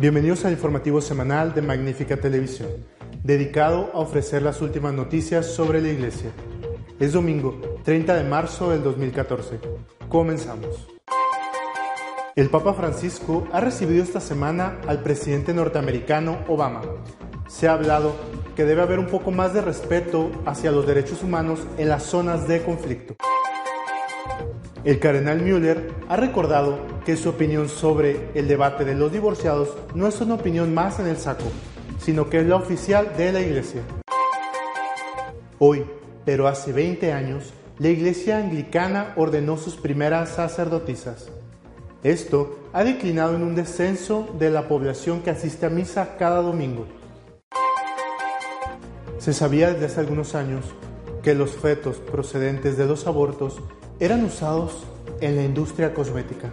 Bienvenidos al informativo semanal de Magnífica Televisión, dedicado a ofrecer las últimas noticias sobre la Iglesia. Es domingo, 30 de marzo del 2014. Comenzamos. El Papa Francisco ha recibido esta semana al presidente norteamericano Obama. Se ha hablado que debe haber un poco más de respeto hacia los derechos humanos en las zonas de conflicto. El cardenal Müller ha recordado que su opinión sobre el debate de los divorciados no es una opinión más en el saco, sino que es la oficial de la Iglesia. Hoy, pero hace 20 años, la Iglesia anglicana ordenó sus primeras sacerdotisas. Esto ha declinado en un descenso de la población que asiste a misa cada domingo. Se sabía desde hace algunos años que los fetos procedentes de los abortos eran usados en la industria cosmética,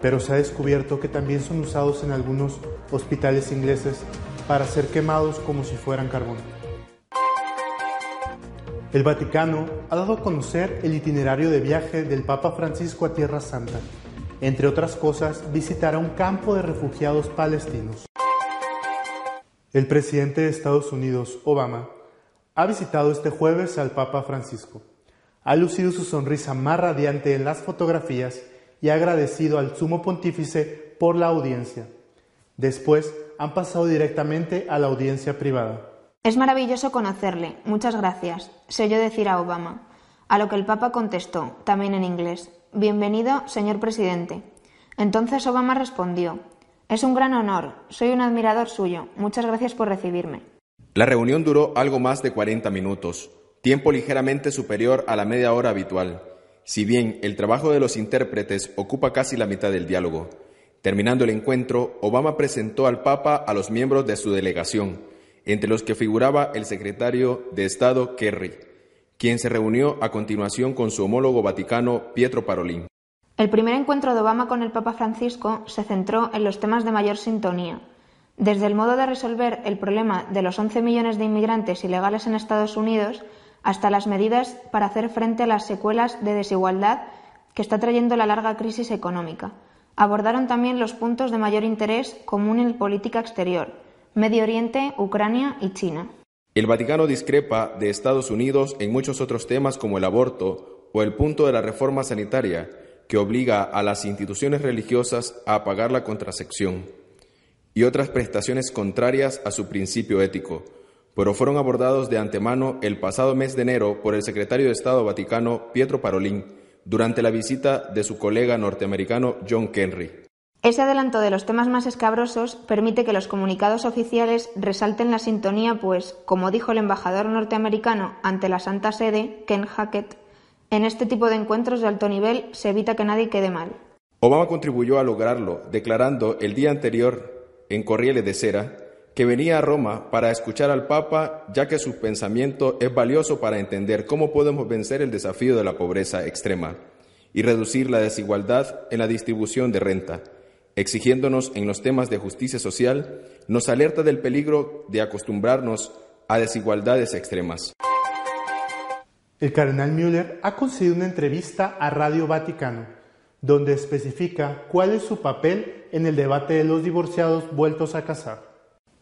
pero se ha descubierto que también son usados en algunos hospitales ingleses para ser quemados como si fueran carbón. El Vaticano ha dado a conocer el itinerario de viaje del Papa Francisco a Tierra Santa. Entre otras cosas, visitará un campo de refugiados palestinos. El presidente de Estados Unidos, Obama, ha visitado este jueves al Papa Francisco ha lucido su sonrisa más radiante en las fotografías y ha agradecido al sumo pontífice por la audiencia. Después han pasado directamente a la audiencia privada. Es maravilloso conocerle. Muchas gracias. Se oyó decir a Obama. A lo que el Papa contestó, también en inglés. Bienvenido, señor presidente. Entonces Obama respondió. Es un gran honor. Soy un admirador suyo. Muchas gracias por recibirme. La reunión duró algo más de 40 minutos tiempo ligeramente superior a la media hora habitual, si bien el trabajo de los intérpretes ocupa casi la mitad del diálogo. Terminando el encuentro, Obama presentó al Papa a los miembros de su delegación, entre los que figuraba el secretario de Estado Kerry, quien se reunió a continuación con su homólogo vaticano Pietro Parolin. El primer encuentro de Obama con el Papa Francisco se centró en los temas de mayor sintonía, desde el modo de resolver el problema de los 11 millones de inmigrantes ilegales en Estados Unidos hasta las medidas para hacer frente a las secuelas de desigualdad que está trayendo la larga crisis económica. Abordaron también los puntos de mayor interés común en política exterior, Medio Oriente, Ucrania y China. El Vaticano discrepa de Estados Unidos en muchos otros temas como el aborto o el punto de la reforma sanitaria, que obliga a las instituciones religiosas a pagar la contracepción, y otras prestaciones contrarias a su principio ético, pero fueron abordados de antemano el pasado mes de enero por el secretario de Estado Vaticano Pietro Parolin durante la visita de su colega norteamericano John Kerry. Ese adelanto de los temas más escabrosos permite que los comunicados oficiales resalten la sintonía, pues, como dijo el embajador norteamericano ante la Santa Sede, Ken Hackett, en este tipo de encuentros de alto nivel se evita que nadie quede mal. Obama contribuyó a lograrlo, declarando el día anterior en Corriere de Cera que venía a Roma para escuchar al Papa, ya que su pensamiento es valioso para entender cómo podemos vencer el desafío de la pobreza extrema y reducir la desigualdad en la distribución de renta. Exigiéndonos en los temas de justicia social, nos alerta del peligro de acostumbrarnos a desigualdades extremas. El cardenal Müller ha concedido una entrevista a Radio Vaticano, donde especifica cuál es su papel en el debate de los divorciados vueltos a casar.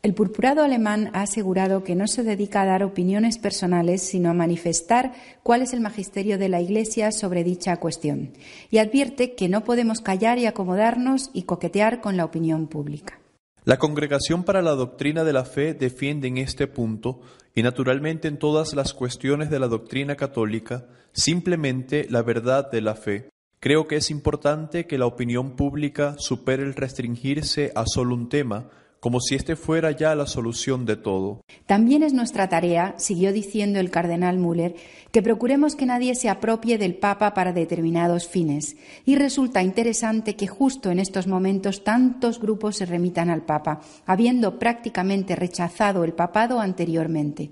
El purpurado alemán ha asegurado que no se dedica a dar opiniones personales, sino a manifestar cuál es el magisterio de la Iglesia sobre dicha cuestión, y advierte que no podemos callar y acomodarnos y coquetear con la opinión pública. La Congregación para la Doctrina de la Fe defiende en este punto, y naturalmente en todas las cuestiones de la doctrina católica, simplemente la verdad de la fe. Creo que es importante que la opinión pública supere el restringirse a solo un tema, como si este fuera ya la solución de todo. También es nuestra tarea, siguió diciendo el cardenal Müller, que procuremos que nadie se apropie del Papa para determinados fines. Y resulta interesante que justo en estos momentos tantos grupos se remitan al Papa, habiendo prácticamente rechazado el papado anteriormente.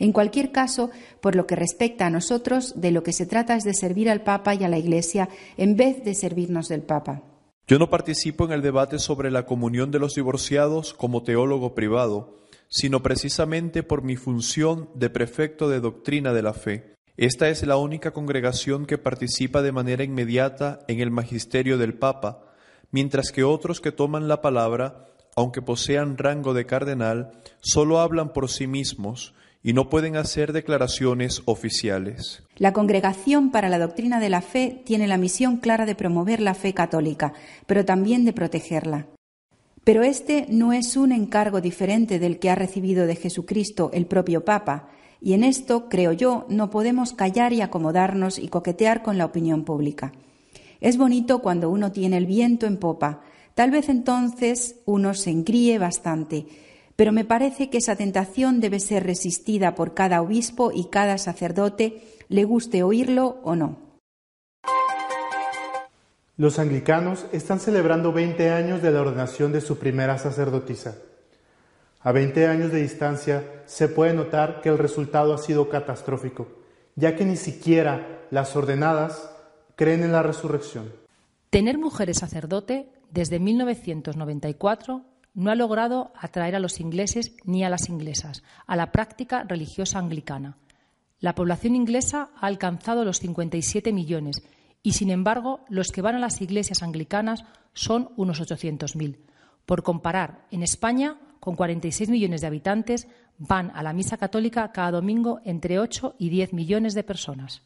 En cualquier caso, por lo que respecta a nosotros, de lo que se trata es de servir al Papa y a la Iglesia en vez de servirnos del Papa. Yo no participo en el debate sobre la comunión de los divorciados como teólogo privado, sino precisamente por mi función de prefecto de doctrina de la fe. Esta es la única congregación que participa de manera inmediata en el magisterio del Papa, mientras que otros que toman la palabra aunque posean rango de cardenal, solo hablan por sí mismos y no pueden hacer declaraciones oficiales. La Congregación para la Doctrina de la Fe tiene la misión clara de promover la fe católica, pero también de protegerla. Pero este no es un encargo diferente del que ha recibido de Jesucristo el propio Papa, y en esto, creo yo, no podemos callar y acomodarnos y coquetear con la opinión pública. Es bonito cuando uno tiene el viento en popa, tal vez entonces uno se engríe bastante, pero me parece que esa tentación debe ser resistida por cada obispo y cada sacerdote, le guste oírlo o no. Los anglicanos están celebrando 20 años de la ordenación de su primera sacerdotisa. A 20 años de distancia se puede notar que el resultado ha sido catastrófico, ya que ni siquiera las ordenadas creen en la resurrección. Tener mujeres sacerdote desde 1994 no ha logrado atraer a los ingleses ni a las inglesas a la práctica religiosa anglicana. La población inglesa ha alcanzado los 57 millones y, sin embargo, los que van a las iglesias anglicanas son unos 800.000. Por comparar, en España, con 46 millones de habitantes, van a la misa católica cada domingo entre 8 y 10 millones de personas.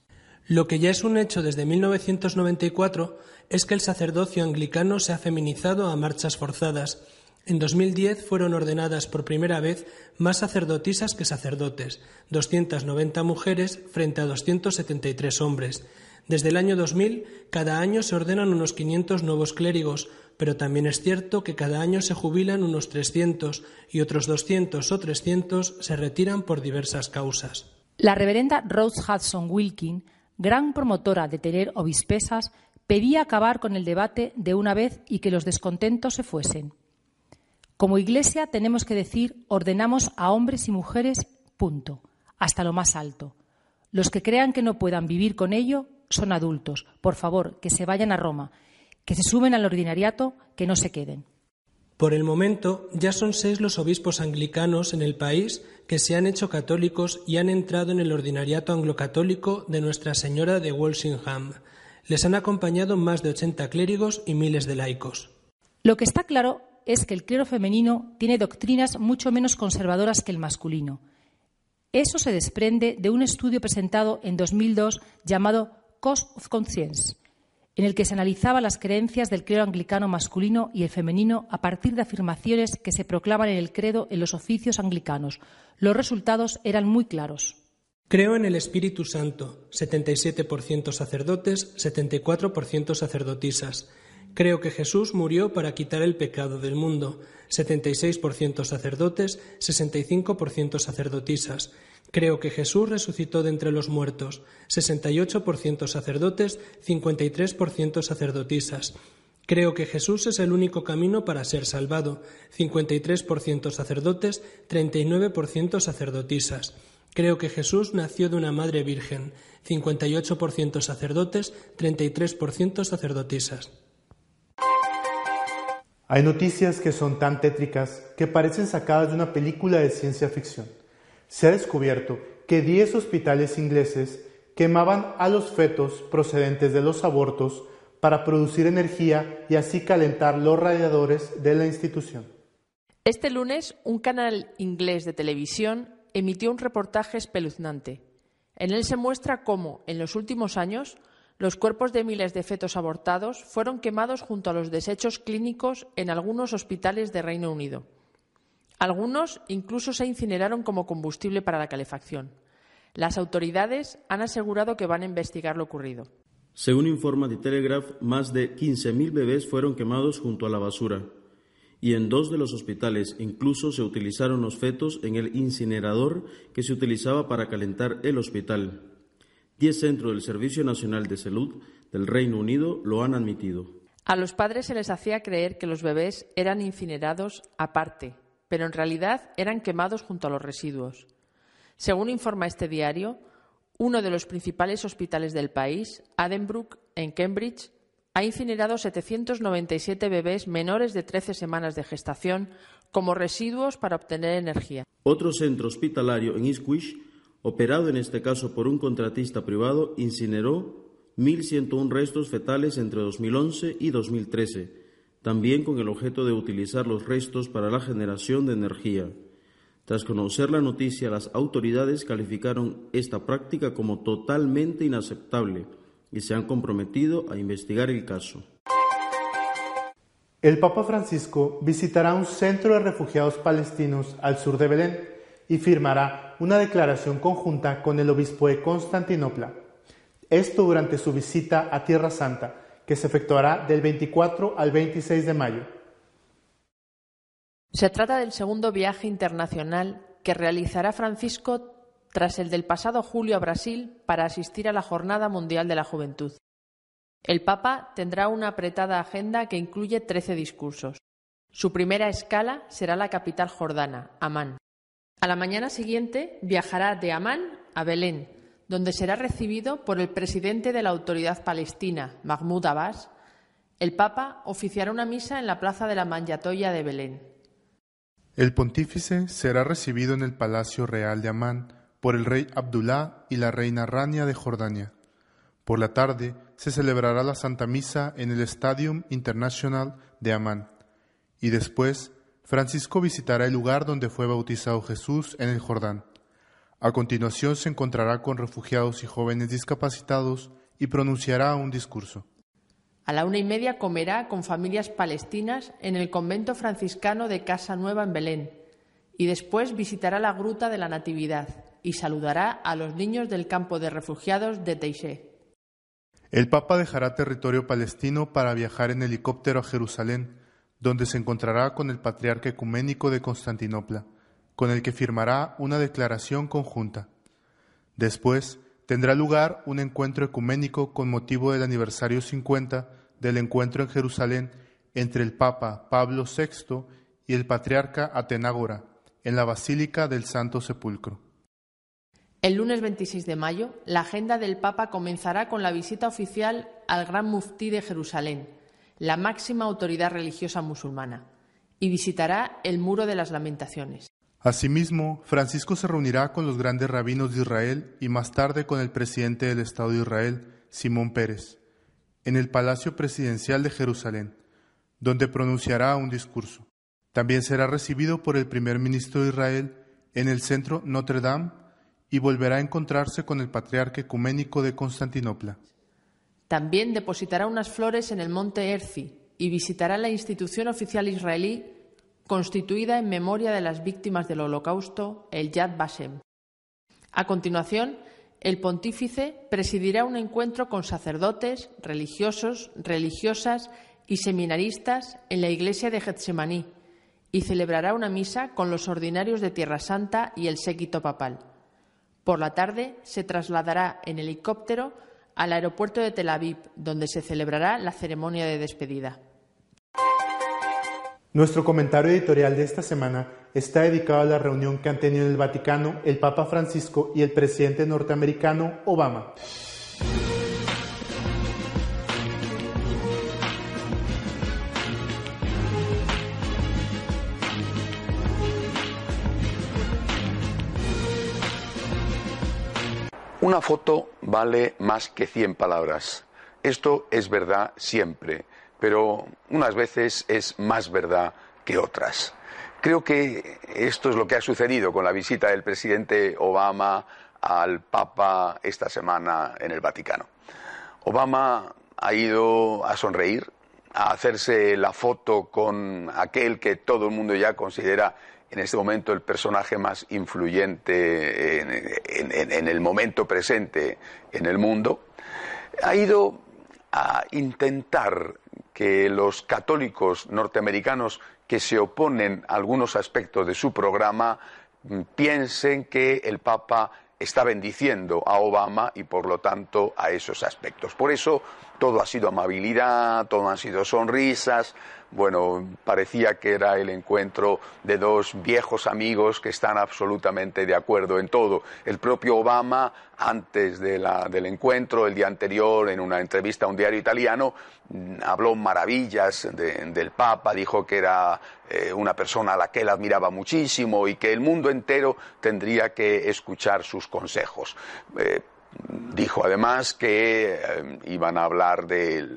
Lo que ya es un hecho desde 1994 es que el sacerdocio anglicano se ha feminizado a marchas forzadas en 2010 fueron ordenadas por primera vez más sacerdotisas que sacerdotes, 290 mujeres frente a 273 hombres. Desde el año 2000, cada año se ordenan unos 500 nuevos clérigos, pero también es cierto que cada año se jubilan unos 300 y otros 200 o 300 se retiran por diversas causas. La reverenda Rose Hudson Wilkin, gran promotora de tener obispesas, pedía acabar con el debate de una vez y que los descontentos se fuesen. Como Iglesia tenemos que decir ordenamos a hombres y mujeres, punto, hasta lo más alto. Los que crean que no puedan vivir con ello son adultos. Por favor, que se vayan a Roma, que se suben al ordinariato, que no se queden. Por el momento, ya son seis los obispos anglicanos en el país que se han hecho católicos y han entrado en el ordinariato anglocatólico de Nuestra Señora de Walsingham. Les han acompañado más de 80 clérigos y miles de laicos. Lo que está claro es que el clero femenino tiene doctrinas mucho menos conservadoras que el masculino. Eso se desprende de un estudio presentado en 2002 llamado Cost of Conscience, en el que se analizaba las creencias del clero anglicano masculino y el femenino a partir de afirmaciones que se proclaman en el credo en los oficios anglicanos. Los resultados eran muy claros. Creo en el Espíritu Santo, 77% sacerdotes, 74% sacerdotisas. Creo que Jesús murió para quitar el pecado del mundo, 76% sacerdotes, 65% sacerdotisas. Creo que Jesús resucitó de entre los muertos, 68% sacerdotes, 53% sacerdotisas. Creo que Jesús es el único camino para ser salvado, 53% sacerdotes, 39% sacerdotisas. Creo que Jesús nació de una madre virgen, 58% sacerdotes, 33% sacerdotisas. Hay noticias que son tan tétricas que parecen sacadas de una película de ciencia ficción. Se ha descubierto que 10 hospitales ingleses quemaban a los fetos procedentes de los abortos para producir energía y así calentar los radiadores de la institución. Este lunes, un canal inglés de televisión emitió un reportaje espeluznante. En él se muestra cómo, en los últimos años, los cuerpos de miles de fetos abortados fueron quemados junto a los desechos clínicos en algunos hospitales de Reino Unido. Algunos incluso se incineraron como combustible para la calefacción. Las autoridades han asegurado que van a investigar lo ocurrido. Según informa The Telegraph, más de 15.000 bebés fueron quemados junto a la basura. Y en dos de los hospitales incluso se utilizaron los fetos en el incinerador que se utilizaba para calentar el hospital. Diez centros del Servicio Nacional de Salud del Reino Unido lo han admitido. A los padres se les hacía creer que los bebés eran incinerados aparte, pero en realidad eran quemados junto a los residuos. Según informa este diario, uno de los principales hospitales del país, Addenbrooke, en Cambridge, ha incinerado 797 bebés menores de 13 semanas de gestación como residuos para obtener energía. Otro centro hospitalario en Ipswich operado en este caso por un contratista privado, incineró 1.101 restos fetales entre 2011 y 2013, también con el objeto de utilizar los restos para la generación de energía. Tras conocer la noticia, las autoridades calificaron esta práctica como totalmente inaceptable y se han comprometido a investigar el caso. El Papa Francisco visitará un centro de refugiados palestinos al sur de Belén y firmará una declaración conjunta con el obispo de Constantinopla. Esto durante su visita a Tierra Santa, que se efectuará del 24 al 26 de mayo. Se trata del segundo viaje internacional que realizará Francisco tras el del pasado julio a Brasil para asistir a la Jornada Mundial de la Juventud. El Papa tendrá una apretada agenda que incluye 13 discursos. Su primera escala será la capital jordana, Amán. A la mañana siguiente viajará de Amán a Belén, donde será recibido por el presidente de la Autoridad Palestina, Mahmoud Abbas. El Papa oficiará una misa en la plaza de la Manyatoya de Belén. El pontífice será recibido en el Palacio Real de Amán por el rey Abdullah y la reina Rania de Jordania. Por la tarde se celebrará la Santa Misa en el Stadium International de Amán y después Francisco visitará el lugar donde fue bautizado Jesús en el Jordán. A continuación se encontrará con refugiados y jóvenes discapacitados y pronunciará un discurso. A la una y media comerá con familias palestinas en el convento franciscano de Casa Nueva en Belén y después visitará la Gruta de la Natividad y saludará a los niños del campo de refugiados de Teixé. El Papa dejará territorio palestino para viajar en helicóptero a Jerusalén donde se encontrará con el patriarca ecuménico de Constantinopla, con el que firmará una declaración conjunta. Después tendrá lugar un encuentro ecuménico con motivo del aniversario 50 del encuentro en Jerusalén entre el Papa Pablo VI y el patriarca Atenágora en la Basílica del Santo Sepulcro. El lunes 26 de mayo, la agenda del Papa comenzará con la visita oficial al Gran Muftí de Jerusalén, la máxima autoridad religiosa musulmana, y visitará el Muro de las Lamentaciones. Asimismo, Francisco se reunirá con los grandes rabinos de Israel y más tarde con el presidente del Estado de Israel, Simón Pérez, en el Palacio Presidencial de Jerusalén, donde pronunciará un discurso. También será recibido por el primer ministro de Israel en el centro Notre Dame y volverá a encontrarse con el patriarca ecuménico de Constantinopla. También depositará unas flores en el monte Erzi y visitará la institución oficial israelí constituida en memoria de las víctimas del Holocausto, el Yad Vashem. A continuación, el pontífice presidirá un encuentro con sacerdotes, religiosos, religiosas y seminaristas en la iglesia de Getsemaní y celebrará una misa con los ordinarios de Tierra Santa y el séquito papal. Por la tarde se trasladará en helicóptero al aeropuerto de Tel Aviv, donde se celebrará la ceremonia de despedida. Nuestro comentario editorial de esta semana está dedicado a la reunión que han tenido en el Vaticano el Papa Francisco y el presidente norteamericano Obama. Una foto vale más que 100 palabras. Esto es verdad siempre, pero unas veces es más verdad que otras. Creo que esto es lo que ha sucedido con la visita del presidente Obama al Papa esta semana en el Vaticano. Obama ha ido a sonreír, a hacerse la foto con aquel que todo el mundo ya considera en este momento el personaje más influyente en, el momento presente en el mundo, ha ido a intentar que los católicos norteamericanos que se oponen a algunos aspectos de su programa mm, piensen que el Papa está bendiciendo a Obama y por lo tanto a esos aspectos. Por eso todo ha sido amabilidad, todo han sido sonrisas, bueno, parecía que era el encuentro de dos viejos amigos que están absolutamente de acuerdo en todo. El propio Obama, antes del encuentro, el día anterior, en una entrevista a un diario italiano, mm, habló maravillas del Papa, dijo que era eh, una persona a la que él admiraba muchísimo y que el mundo entero tendría que escuchar sus consejos. Eh, Dijo además que eh, iban a hablar de,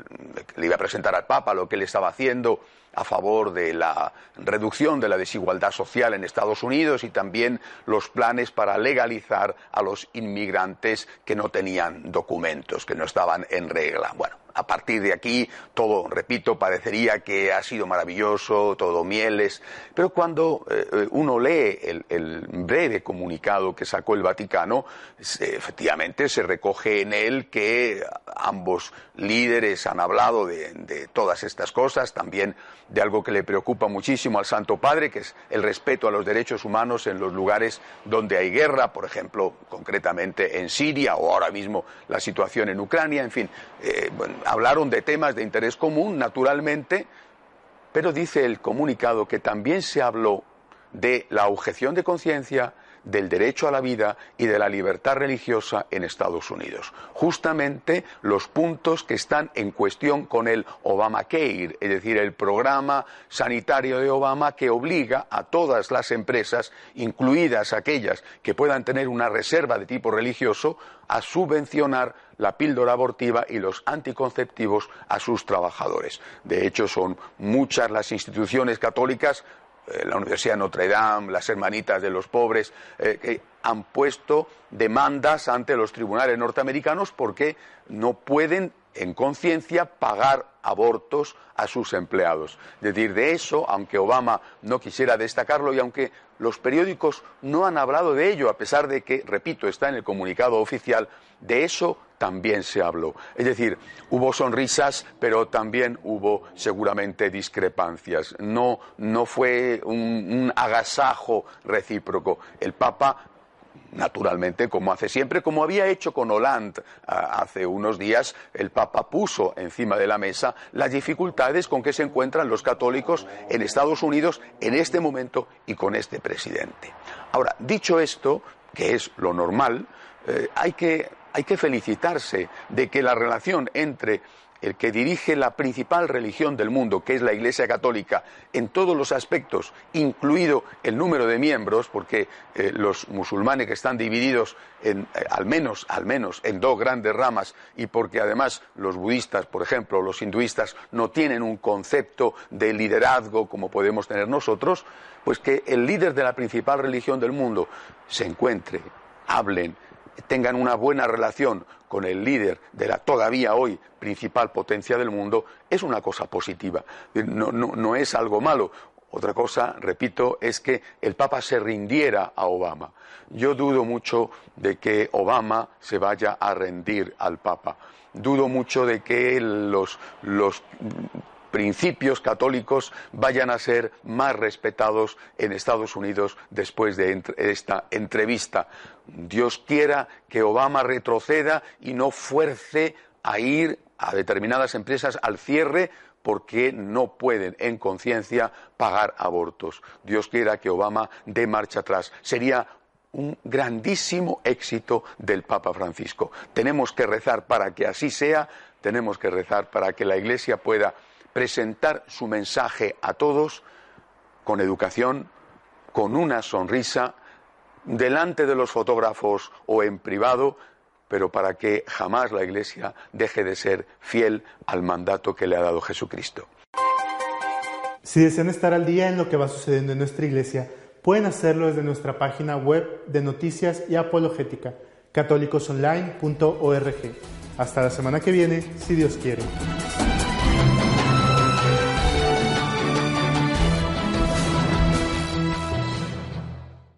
le iba a presentar al Papa lo que él estaba haciendo a favor de la reducción de la desigualdad social en Estados Unidos y también los planes para legalizar a los inmigrantes que no tenían documentos, que no estaban en regla. Bueno, a partir de aquí todo, repito, parecería que ha sido maravilloso, todo mieles, pero cuando eh, eh, uno lee el, breve comunicado que sacó el Vaticano, efectivamente se recoge en él que ambos líderes han hablado de, todas estas cosas, también de algo que le preocupa muchísimo al Santo Padre, que es el respeto a los derechos humanos en los lugares donde hay guerra, por ejemplo, concretamente en Siria o ahora mismo la situación en Ucrania, en fin, eh, hablaron de temas de interés común, naturalmente, pero dice el comunicado que también se habló de la objeción de conciencia, del derecho a la vida y de la libertad religiosa en Estados Unidos. Justamente los puntos que están en cuestión con el Obamacare, es decir, el programa sanitario de Obama que obliga a todas las empresas, incluidas aquellas que puedan tener una reserva de tipo religioso, a subvencionar la píldora abortiva y los anticonceptivos a sus trabajadores. De hecho, son muchas las instituciones católicas la Universidad de Notre Dame, las Hermanitas de los Pobres, eh, que han puesto demandas ante los tribunales norteamericanos porque no pueden en conciencia pagar abortos a sus empleados. Es decir, de eso, aunque Obama no quisiera destacarlo y aunque los periódicos no han hablado de ello, a pesar de que, repito, está en el comunicado oficial, de eso también se habló. Es decir, hubo sonrisas, pero también hubo seguramente discrepancias. No, no fue un, un agasajo recíproco. El Papa naturalmente, como hace siempre, como había hecho con Hollande hace unos días, el Papa puso encima de la mesa las dificultades con que se encuentran los católicos en Estados Unidos en este momento y con este presidente. Ahora, dicho esto, que es lo normal, eh, hay que felicitarse de que la relación entre el que dirige la principal religión del mundo, que es la Iglesia Católica, en todos los aspectos, incluido el número de miembros, porque eh, los musulmanes que están divididos en, eh, al menos, al menos en dos grandes ramas, y porque además los budistas, por ejemplo, los hinduistas, no tienen un concepto de liderazgo como podemos tener nosotros, pues que el líder de la principal religión del mundo se encuentre, hablen, tengan una buena relación con el líder de la todavía hoy principal potencia del mundo, es una cosa positiva, no, no es algo malo. Otra cosa, repito, es que el Papa se rindiera a Obama. Yo dudo mucho de que Obama se vaya a rendir al Papa. Dudo mucho de que los, los principios católicos vayan a ser más respetados en Estados Unidos después de esta entrevista. Dios quiera que Obama retroceda y no fuerce a ir a determinadas empresas al cierre porque no pueden en conciencia pagar abortos. Dios quiera que Obama dé marcha atrás. Sería un grandísimo éxito del Papa Francisco. Tenemos que rezar para que así sea, tenemos que rezar para que la Iglesia pueda presentar su mensaje a todos con educación, con una sonrisa, delante de los fotógrafos o en privado, pero para que jamás la Iglesia deje de ser fiel al mandato que le ha dado Jesucristo. Si desean estar al día en lo que va sucediendo en nuestra Iglesia, pueden hacerlo desde nuestra página web de noticias y apologética, católicosonline.org. Hasta la semana que viene, si Dios quiere.